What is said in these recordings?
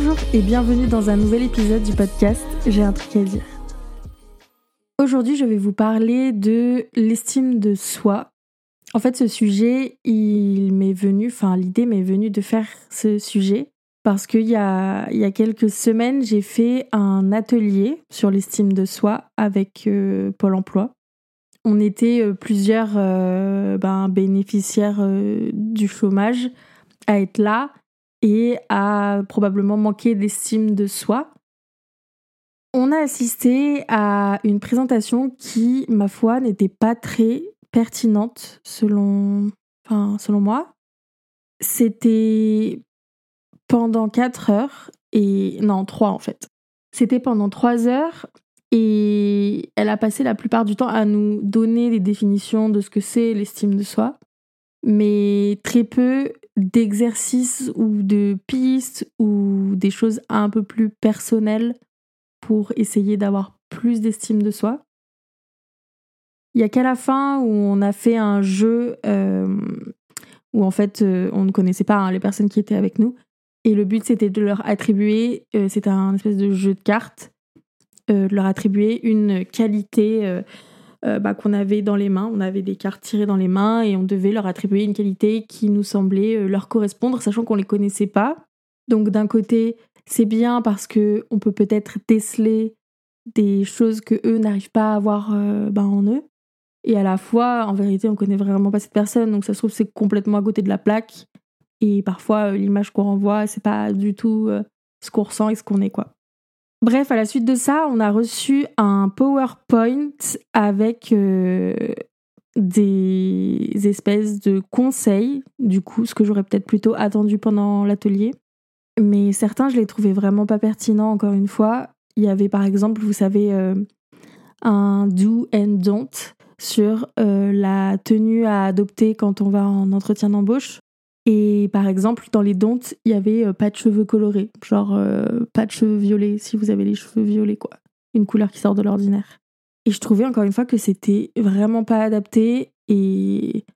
Bonjour et bienvenue dans un nouvel épisode du podcast J'ai un truc à dire. Aujourd'hui, je vais vous parler de l'estime de soi. En fait, ce sujet, il m'est venu, enfin, l'idée m'est venue de faire ce sujet parce qu'il y a, il y a quelques semaines, j'ai fait un atelier sur l'estime de soi avec euh, Pôle emploi. On était euh, plusieurs euh, ben, bénéficiaires du chômage à être là et à probablement manquer d'estime de soi. On a assisté à une présentation qui, ma foi, n'était pas très pertinente selon, enfin, selon moi. C'était pendant 4 heures et non 3 en fait. C'était pendant 3 heures et elle a passé la plupart du temps à nous donner des définitions de ce que c'est l'estime de soi, mais très peu d'exercices ou de pistes ou des choses un peu plus personnelles pour essayer d'avoir plus d'estime de soi. Il y a qu'à la fin où on a fait un jeu euh, où en fait euh, on ne connaissait pas hein, les personnes qui étaient avec nous et le but, c'était de leur attribuer, euh, c'était un espèce de jeu de cartes, euh, de leur attribuer une qualité euh, bah, qu'on avait dans les mains. On avait des cartes tirées dans les mains et on devait leur attribuer une qualité qui nous semblait leur correspondre, sachant qu'on ne les connaissait pas. Donc d'un côté, c'est bien parce que on peut peut-être déceler des choses que eux n'arrivent pas à avoir bah, en eux. Et à la fois, en vérité, on connaît vraiment pas cette personne, donc ça se trouve c'est complètement à côté de la plaque. Et parfois, euh, l'image qu'on renvoie, c'est pas du tout euh, ce qu'on ressent et ce qu'on est, quoi. Bref, à la suite de ça, on a reçu un PowerPoint avec euh, des espèces de conseils, du coup, ce que j'aurais peut-être plutôt attendu pendant l'atelier. Mais certains, je les trouvais vraiment pas pertinents, encore une fois. Il y avait par exemple, vous savez, un do and don't sur la tenue à adopter quand on va en entretien d'embauche. Et par exemple, dans les dons, il y avait euh, pas de cheveux colorés, genre euh, pas de cheveux violets si vous avez les cheveux violets, quoi. Une couleur qui sort de l'ordinaire. Et je trouvais encore une fois que c'était vraiment pas adapté et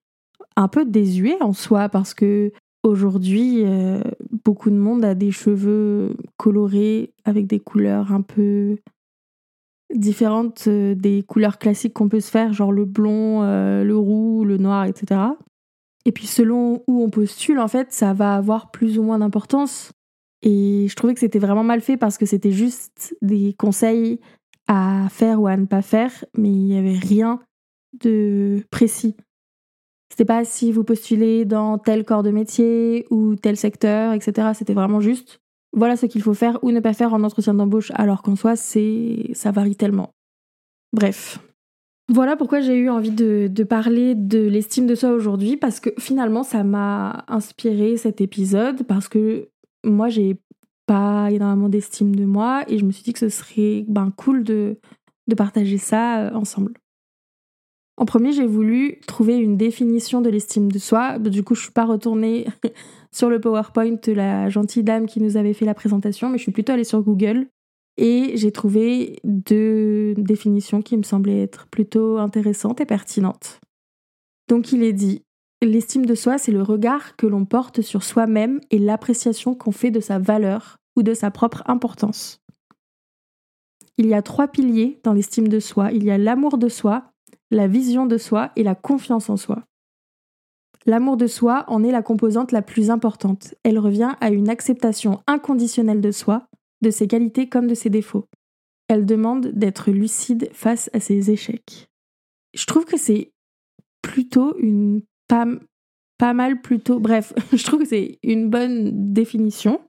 un peu désuet en soi parce que aujourd'hui, euh, beaucoup de monde a des cheveux colorés avec des couleurs un peu différentes des couleurs classiques qu'on peut se faire, genre le blond, le roux, le noir, etc. Et puis selon où on postule, en fait, ça va avoir plus ou moins d'importance. Et je trouvais que c'était vraiment mal fait parce que c'était juste des conseils à faire ou à ne pas faire, mais il n'y avait rien de précis. C'était pas si vous postulez dans tel corps de métier ou tel secteur, etc. C'était vraiment juste voilà ce qu'il faut faire ou ne pas faire en entretien d'embauche, alors qu'en soi, c'est ça varie tellement. Bref, voilà pourquoi j'ai eu envie de, parler de l'estime de soi aujourd'hui, parce que finalement ça m'a inspiré cet épisode, parce que moi j'ai pas énormément d'estime de moi, et je me suis dit que ce serait ben, cool de, de partager ça euh, ensemble. En premier, j'ai voulu trouver une définition de l'estime de soi. Du coup, je suis pas retournée sur le PowerPoint de la gentille dame qui nous avait fait la présentation, mais je suis plutôt allée sur Google et j'ai trouvé deux définitions qui me semblaient être plutôt intéressantes et pertinentes. Donc il est dit, l'estime de soi, c'est le regard que l'on porte sur soi-même et l'appréciation qu'on fait de sa valeur ou de sa propre importance. Il y a trois piliers dans l'estime de soi. Il y a l'amour de soi, la vision de soi et la confiance en soi. L'amour de soi en est la composante la plus importante. Elle revient à une acceptation inconditionnelle de soi, de ses qualités comme de ses défauts. Elle demande d'être lucide face à ses échecs. Je trouve que c'est plutôt une pas, pas mal plutôt bref, je trouve que c'est une bonne définition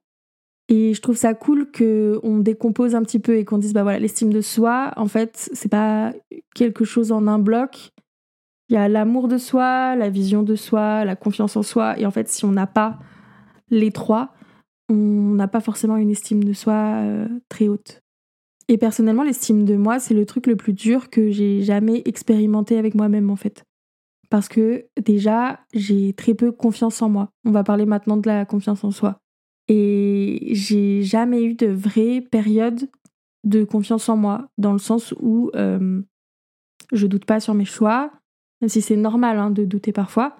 et je trouve ça cool que on décompose un petit peu et qu'on dise bah voilà, l'estime de soi en fait, c'est pas quelque chose en un bloc. Il y a l'amour de soi, la vision de soi, la confiance en soi et en fait si on n'a pas les trois, on n'a pas forcément une estime de soi euh, très haute. Et personnellement, l'estime de moi, c'est le truc le plus dur que j'ai jamais expérimenté avec moi-même en fait. Parce que déjà, j'ai très peu confiance en moi. On va parler maintenant de la confiance en soi. Et j'ai jamais eu de vraie période de confiance en moi, dans le sens où euh, je doute pas sur mes choix, même si c'est normal hein, de douter parfois.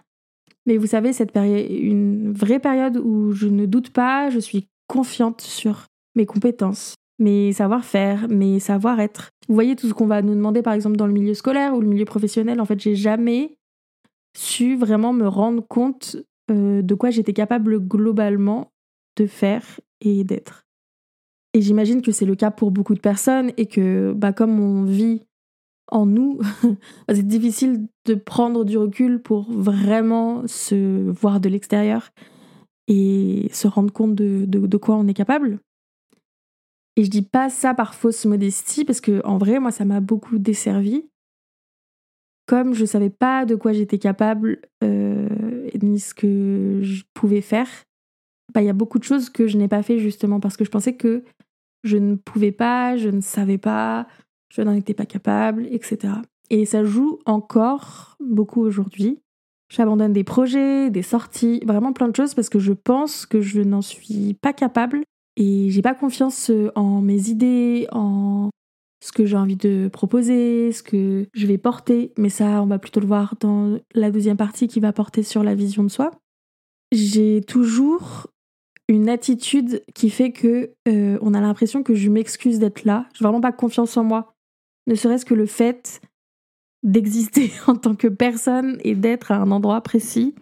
Mais vous savez, cette période, une vraie période où je ne doute pas, je suis confiante sur mes compétences, mes savoir-faire, mes savoir-être. Vous voyez tout ce qu'on va nous demander par exemple dans le milieu scolaire ou le milieu professionnel, en fait, j'ai jamais su vraiment me rendre compte euh, de quoi j'étais capable globalement de faire et d'être. Et j'imagine que c'est le cas pour beaucoup de personnes et que bah, comme on vit en nous, c'est difficile de prendre du recul pour vraiment se voir de l'extérieur et se rendre compte de, de, quoi on est capable. Et je dis pas ça par fausse modestie parce que en vrai, moi, ça m'a beaucoup desservi. Comme je savais pas de quoi j'étais capable euh, ni ce que je pouvais faire, bah, il y a beaucoup de choses que je n'ai pas fait justement parce que je pensais que je ne pouvais pas, je ne savais pas, je n'en étais pas capable, etc. Et ça joue encore beaucoup aujourd'hui. J'abandonne des projets, des sorties, vraiment plein de choses parce que je pense que je n'en suis pas capable et j'ai pas confiance en mes idées, en ce que j'ai envie de proposer, ce que je vais porter. Mais ça, on va plutôt le voir dans la deuxième partie qui va porter sur la vision de soi. J'ai toujours une attitude qui fait que euh, on a l'impression que je m'excuse d'être là. J'ai vraiment pas confiance en moi. Ne serait-ce que le fait d'exister en tant que personne et d'être à un endroit précis.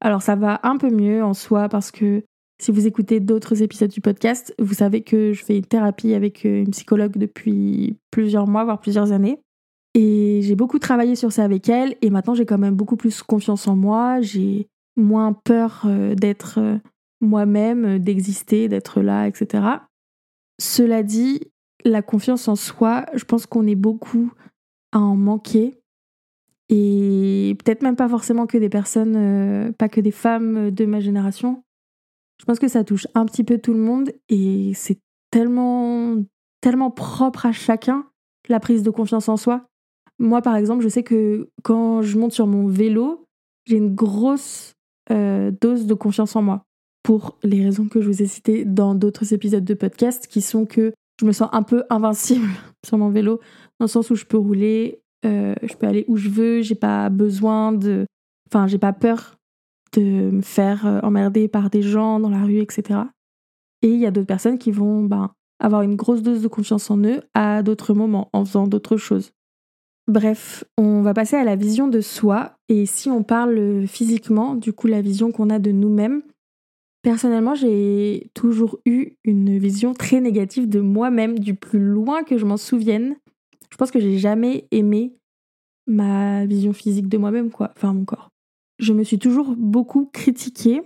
Alors ça va un peu mieux en soi parce que si vous écoutez d'autres épisodes du podcast, vous savez que je fais une thérapie avec euh, une psychologue depuis plusieurs mois, voire plusieurs années. Et j'ai beaucoup travaillé sur ça avec elle et maintenant j'ai quand même beaucoup plus confiance en moi, j'ai moins peur euh, d'être euh, moi-même, d'exister, d'être là, etc. Cela dit, la confiance en soi, je pense qu'on est beaucoup à en manquer. Et peut-être même pas forcément que des personnes, euh, pas que des femmes de ma génération. Je pense que ça touche un petit peu tout le monde et c'est tellement, tellement propre à chacun, la prise de confiance en soi. Moi, par exemple, je sais que quand je monte sur mon vélo, j'ai une grosse euh, dose de confiance en moi. Pour les raisons que je vous ai citées dans d'autres épisodes de podcast, qui sont que je me sens un peu invincible sur mon vélo, dans le sens où je peux rouler, euh, je peux aller où je veux, j'ai pas besoin de. Enfin, j'ai pas peur de me faire euh, emmerder par des gens dans la rue, etc. Et il y a d'autres personnes qui vont ben, avoir une grosse dose de confiance en eux à d'autres moments, en faisant d'autres choses. Bref, on va passer à la vision de soi. Et si on parle physiquement, du coup, la vision qu'on a de nous-mêmes, Personnellement, j'ai toujours eu une vision très négative de moi-même du plus loin que je m'en souvienne. Je pense que j'ai jamais aimé ma vision physique de moi-même, quoi, enfin mon corps. Je me suis toujours beaucoup critiquée.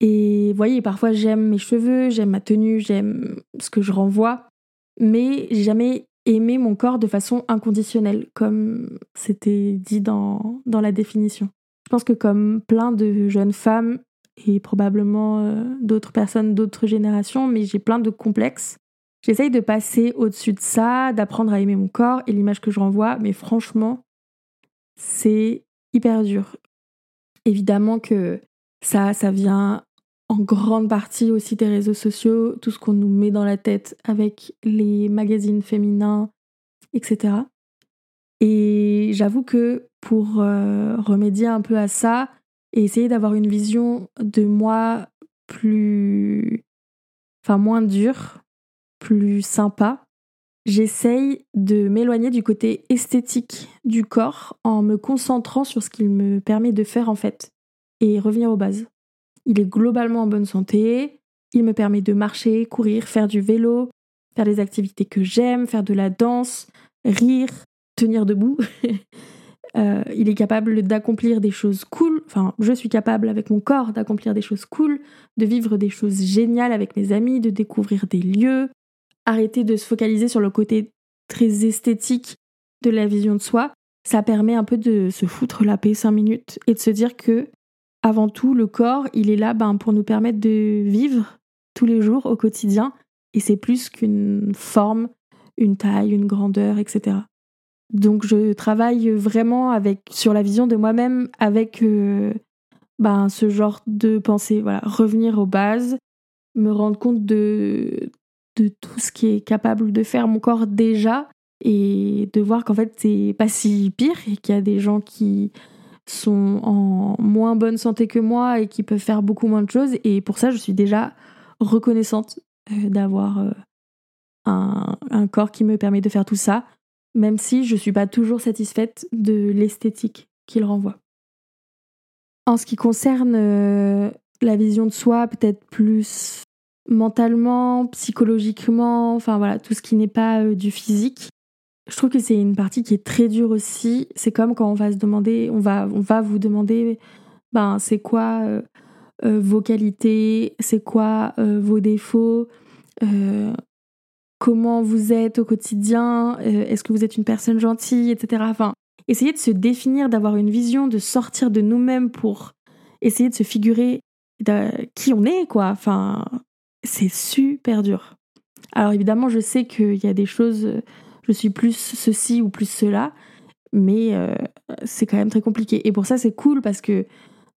Et vous voyez, parfois j'aime mes cheveux, j'aime ma tenue, j'aime ce que je renvoie, mais j'ai jamais aimé mon corps de façon inconditionnelle, comme c'était dit dans, dans la définition. Je pense que comme plein de jeunes femmes, et probablement euh, d'autres personnes d'autres générations, mais j'ai plein de complexes. J'essaye de passer au-dessus de ça, d'apprendre à aimer mon corps et l'image que je renvoie, mais franchement, c'est hyper dur. Évidemment que ça, ça vient en grande partie aussi des réseaux sociaux, tout ce qu'on nous met dans la tête avec les magazines féminins, etc. Et j'avoue que pour euh, remédier un peu à ça, et essayer d'avoir une vision de moi plus. enfin, moins dure, plus sympa. J'essaye de m'éloigner du côté esthétique du corps en me concentrant sur ce qu'il me permet de faire en fait et revenir aux bases. Il est globalement en bonne santé, il me permet de marcher, courir, faire du vélo, faire des activités que j'aime, faire de la danse, rire, tenir debout. Euh, il est capable d'accomplir des choses cool. Enfin, je suis capable avec mon corps d'accomplir des choses cool, de vivre des choses géniales avec mes amis, de découvrir des lieux. Arrêter de se focaliser sur le côté très esthétique de la vision de soi. Ça permet un peu de se foutre la paix 5 minutes et de se dire que, avant tout, le corps, il est là ben, pour nous permettre de vivre tous les jours au quotidien. Et c'est plus qu'une forme, une taille, une grandeur, etc. Donc je travaille vraiment avec sur la vision de moi-même avec euh, ben, ce genre de pensée. Voilà, revenir aux bases, me rendre compte de, de tout ce qui est capable de faire mon corps déjà et de voir qu'en fait c'est pas si pire et qu'il y a des gens qui sont en moins bonne santé que moi et qui peuvent faire beaucoup moins de choses et pour ça je suis déjà reconnaissante d'avoir un, un, corps qui me permet de faire tout ça, même si je ne suis pas toujours satisfaite de l'esthétique qu'il renvoie. En ce qui concerne la vision de soi, peut-être plus mentalement, psychologiquement, enfin voilà, tout ce qui n'est pas du physique, je trouve que c'est une partie qui est très dure aussi. C'est comme quand on va se demander, on va, on va vous demander, ben c'est quoi euh, euh, vos qualités, c'est quoi euh, vos défauts, comment vous êtes au quotidien, est-ce que vous êtes une personne gentille, etc. Enfin, essayer de se définir, d'avoir une vision, de sortir de nous-mêmes pour essayer de se figurer qui on est, quoi. Enfin, c'est super dur. Alors évidemment, je sais qu'il y a des choses je suis plus ceci ou plus cela, mais euh, c'est quand même très compliqué. Et pour ça, c'est cool parce que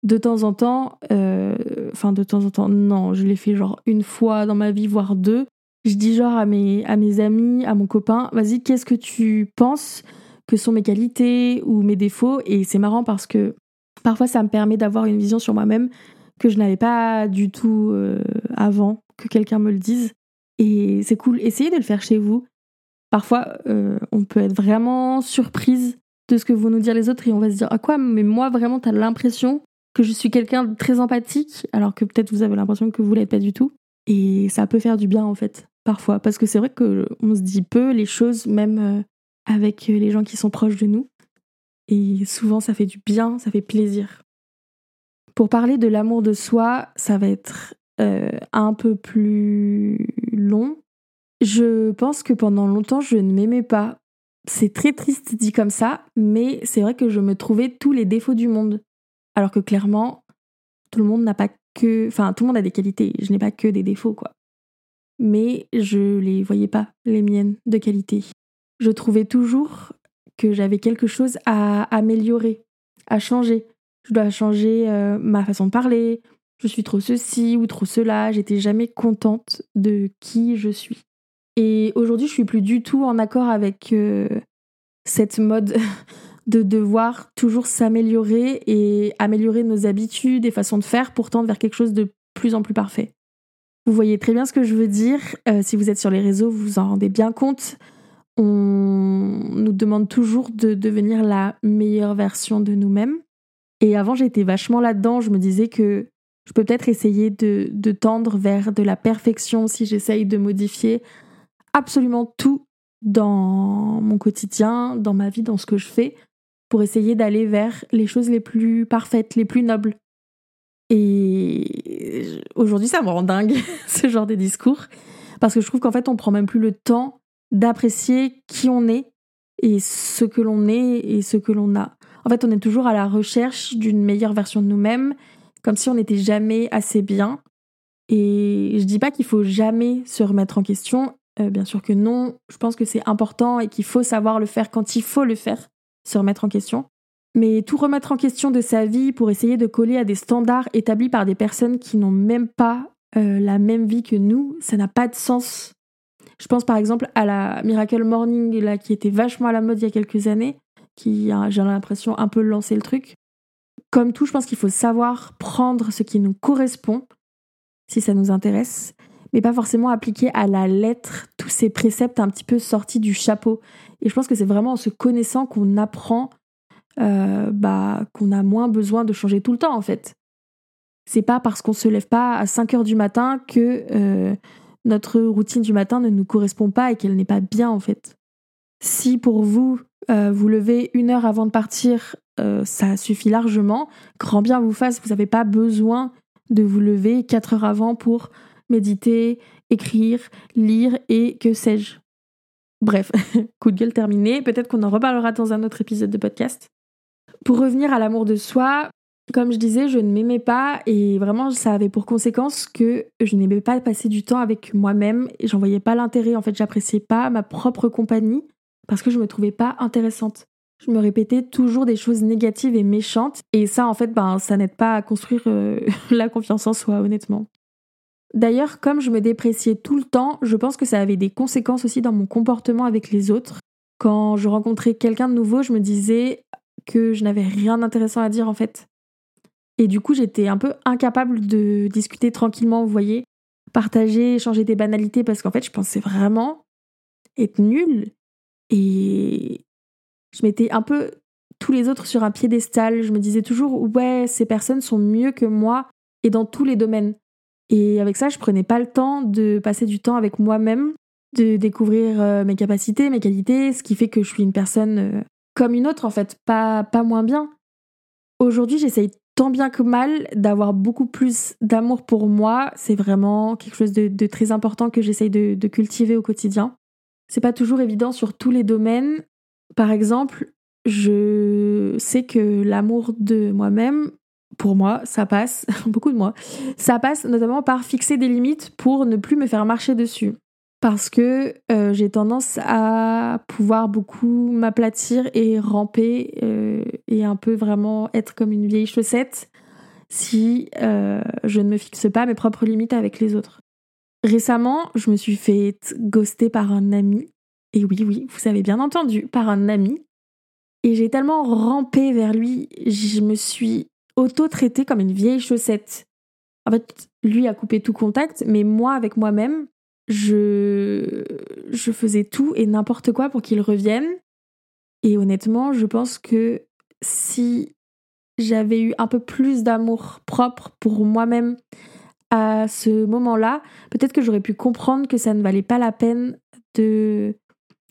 de temps en temps, euh, enfin de temps en temps, non, je l'ai fait genre une fois dans ma vie, voire deux. Je dis genre à mes, amis, à mon copain, vas-y, qu'est-ce que tu penses que sont mes qualités ou mes défauts? Et c'est marrant parce que parfois ça me permet d'avoir une vision sur moi-même que je n'avais pas du tout euh, avant que quelqu'un me le dise. Et c'est cool. Essayez de le faire chez vous. Parfois, euh, on peut être vraiment surprise de ce que vont nous dire les autres et on va se dire Ah quoi, mais moi vraiment, t'as l'impression que je suis quelqu'un de très empathique, alors que peut-être vous avez l'impression que vous l'êtes pas du tout. Et ça peut faire du bien en fait, parfois, parce que c'est vrai qu'on se dit peu les choses, même euh, avec les gens qui sont proches de nous. Et souvent, ça fait du bien, ça fait plaisir. Pour parler de l'amour de soi, ça va être euh, un peu plus long, je pense que pendant longtemps, je ne m'aimais pas. C'est très triste dit comme ça, mais c'est vrai que je me trouvais tous les défauts du monde. Alors que clairement, tout le monde n'a pas que. Enfin, tout le monde a des qualités. Je n'ai pas que des défauts, quoi. Mais je les voyais pas, les miennes, de qualité. Je trouvais toujours que j'avais quelque chose à améliorer, à changer. Je dois changer euh, ma façon de parler. Je suis trop ceci ou trop cela. J'étais jamais contente de qui je suis. Et aujourd'hui, je suis plus du tout en accord avec euh, cette mode de devoir toujours s'améliorer et améliorer nos habitudes et façons de faire pour tendre vers quelque chose de plus en plus parfait. Vous voyez très bien ce que je veux dire. Euh, si vous êtes sur les réseaux, vous vous en rendez bien compte. On nous demande toujours de devenir la meilleure version de nous-mêmes. Et avant, j'étais vachement là-dedans. Je me disais que je peux peut-être essayer de, de tendre vers de la perfection si j'essaye de modifier absolument tout dans mon quotidien, dans ma vie, dans ce que je fais, pour essayer d'aller vers les choses les plus parfaites, les plus nobles. Et aujourd'hui, ça me rend dingue, ce genre de discours, parce que je trouve qu'en fait, on prend même plus le temps d'apprécier qui on est et ce que l'on est et ce que l'on a. En fait, on est toujours à la recherche d'une meilleure version de nous-mêmes, comme si on n'était jamais assez bien. Et je dis pas qu'il faut jamais se remettre en question, euh, bien sûr que non. Je pense que c'est important et qu'il faut savoir le faire quand il faut le faire, se remettre en question. Mais tout remettre en question de sa vie pour essayer de coller à des standards établis par des personnes qui n'ont même pas euh, la même vie que nous, ça n'a pas de sens. Je pense par exemple à la Miracle Morning là, qui était vachement à la mode il y a quelques années, qui j'ai l'impression, un peu lancé le truc. Comme tout, je pense qu'il faut savoir prendre ce qui nous correspond, si ça nous intéresse, mais pas forcément appliquer à la lettre tous ces préceptes un petit peu sortis du chapeau. Et je pense que c'est vraiment en se connaissant qu'on apprend euh, bah, qu'on a moins besoin de changer tout le temps en fait. C'est pas parce qu'on se lève pas à 5 heures du matin que euh, notre routine du matin ne nous correspond pas et qu'elle n'est pas bien en fait. Si pour vous, euh, vous levez une heure avant de partir, ça suffit largement. Grand bien vous fasse, vous n'avez pas besoin de vous lever 4 heures avant pour méditer, écrire, lire et que sais-je. Bref, coup de gueule terminé. Peut-être qu'on en reparlera dans un autre épisode de podcast. Pour revenir à l'amour de soi, comme je disais, je ne m'aimais pas et vraiment ça avait pour conséquence que je n'aimais pas passer du temps avec moi-même et j'en voyais pas l'intérêt. En fait, j'appréciais pas ma propre compagnie parce que je me trouvais pas intéressante. Je me répétais toujours des choses négatives et méchantes et ça en fait ben ça n'aide pas à construire euh, la confiance en soi honnêtement. D'ailleurs, comme je me dépréciais tout le temps, je pense que ça avait des conséquences aussi dans mon comportement avec les autres. Quand je rencontrais quelqu'un de nouveau, je me disais que je n'avais rien d'intéressant à dire en fait. Et du coup, j'étais un peu incapable de discuter tranquillement, vous voyez, partager, échanger des banalités parce qu'en fait, je pensais vraiment être nulle. Et je mettais un peu tous les autres sur un piédestal. Je me disais toujours, ouais, ces personnes sont mieux que moi et dans tous les domaines. Et avec ça, je prenais pas le temps de passer du temps avec moi-même, de découvrir euh, mes capacités, mes qualités, ce qui fait que je suis une personne euh, comme une autre en fait, pas, pas moins bien. Aujourd'hui, j'essaye tant bien que mal d'avoir beaucoup plus d'amour pour moi. C'est vraiment quelque chose de, très important que j'essaye de, de cultiver au quotidien. C'est pas toujours évident sur tous les domaines. Par exemple, je sais que l'amour de moi-même, pour moi, ça passe, beaucoup de moi, ça passe notamment par fixer des limites pour ne plus me faire marcher dessus. Parce que euh, j'ai tendance à pouvoir beaucoup m'aplatir et ramper euh, et un peu vraiment être comme une vieille chaussette si euh, je ne me fixe pas mes propres limites avec les autres. Récemment, je me suis fait ghoster par un ami. Et oui, oui, vous avez bien entendu, par un ami. Et j'ai tellement rampé vers lui, je me suis auto-traitée comme une vieille chaussette. En fait, lui a coupé tout contact, mais moi, avec moi-même, je, faisais tout et n'importe quoi pour qu'il revienne. Et honnêtement, je pense que si j'avais eu un peu plus d'amour propre pour moi-même à ce moment-là, peut-être que j'aurais pu comprendre que ça ne valait pas la peine de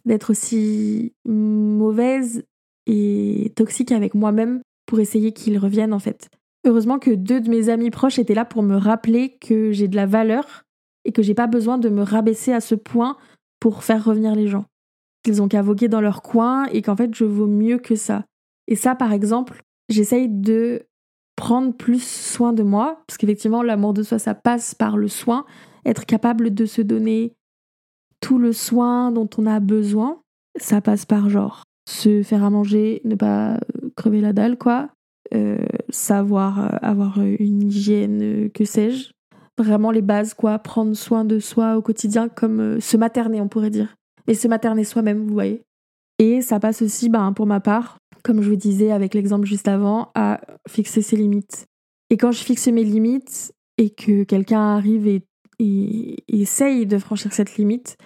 d'être aussi mauvaise et toxique avec moi-même pour essayer qu'il revienne en fait. Heureusement que deux de mes amis proches étaient là pour me rappeler que j'ai de la valeur et que j'ai pas besoin de me rabaisser à ce point pour faire revenir les gens. Qu'ils ont qu'à voguer dans leur coin et qu'en fait je vaux mieux que ça. Et ça par exemple, j'essaye de prendre plus soin de moi, parce qu'effectivement, l'amour de soi, ça passe par le soin, être capable de se donner tout le soin dont on a besoin, ça passe par genre se faire à manger, ne pas euh, crever la dalle, quoi, euh, savoir euh, avoir une hygiène, que sais-je, vraiment les bases, quoi, prendre soin de soi au quotidien, comme se materner, on pourrait dire, et se materner soi-même, vous voyez. Et ça passe aussi, ben, pour ma part, comme je vous disais avec l'exemple juste avant, à fixer ses limites. Et quand je fixe mes limites et que quelqu'un arrive et, essaye de franchir cette limite,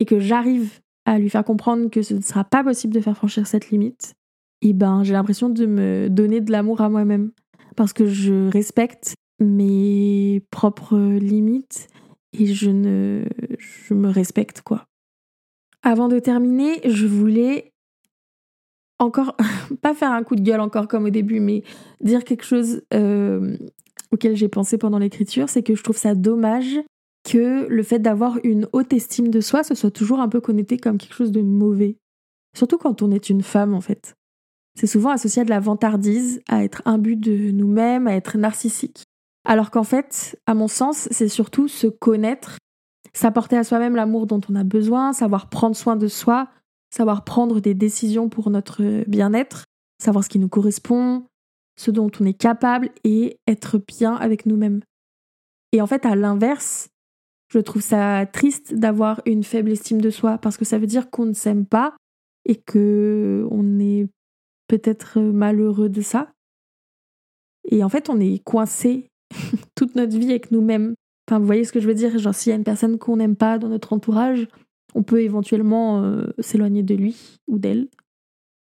et que j'arrive à lui faire comprendre que ce ne sera pas possible de faire franchir cette limite, et ben j'ai l'impression de me donner de l'amour à moi-même. Parce que je respecte mes propres limites et je ne je me respecte quoi. Avant de terminer, je voulais encore, pas faire un coup de gueule encore comme au début, mais dire quelque chose euh, auquel j'ai pensé pendant l'écriture, c'est que je trouve ça dommage que le fait d'avoir une haute estime de soi, ce soit toujours un peu connoté comme quelque chose de mauvais. Surtout quand on est une femme, en fait. C'est souvent associé à de la vantardise, à être imbu de nous-mêmes, à être narcissique. Alors qu'en fait, à mon sens, c'est surtout se connaître, s'apporter à soi-même l'amour dont on a besoin, savoir prendre soin de soi, savoir prendre des décisions pour notre bien-être, savoir ce qui nous correspond, ce dont on est capable et être bien avec nous-mêmes. Et en fait, à l'inverse, je trouve ça triste d'avoir une faible estime de soi parce que ça veut dire qu'on ne s'aime pas et que on est peut-être malheureux de ça. Et en fait, on est coincé toute notre vie avec nous-mêmes. Enfin, vous voyez ce que je veux dire? Genre, s'il y a une personne qu'on n'aime pas dans notre entourage, on peut éventuellement euh, s'éloigner de lui ou d'elle.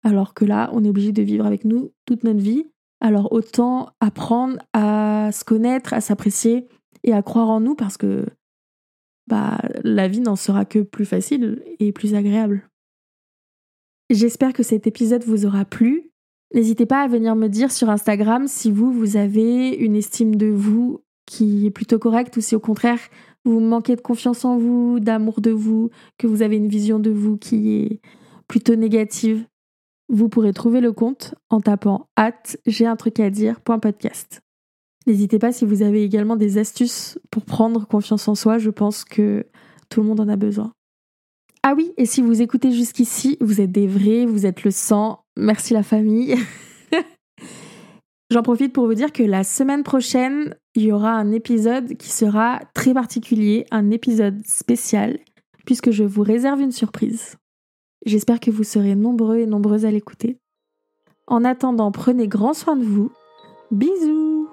Alors que là, on est obligé de vivre avec nous toute notre vie. Alors autant apprendre à se connaître, à s'apprécier et à croire en nous parce que bah, la vie n'en sera que plus facile et plus agréable. J'espère que cet épisode vous aura plu. N'hésitez pas à venir me dire sur Instagram si vous, vous avez une estime de vous qui est plutôt correcte ou si au contraire vous manquez de confiance en vous, d'amour de vous, que vous avez une vision de vous qui est plutôt négative, vous pourrez trouver le compte en tapant at j'ai un truc à dire podcast. N'hésitez pas si vous avez également des astuces pour prendre confiance en soi, je pense que tout le monde en a besoin. Ah oui, et si vous écoutez jusqu'ici, vous êtes des vrais, vous êtes le sang. Merci la famille. J'en profite pour vous dire que la semaine prochaine, il y aura un épisode qui sera très particulier, un épisode spécial, puisque je vous réserve une surprise. J'espère que vous serez nombreux et nombreuses à l'écouter. En attendant, prenez grand soin de vous. Bisous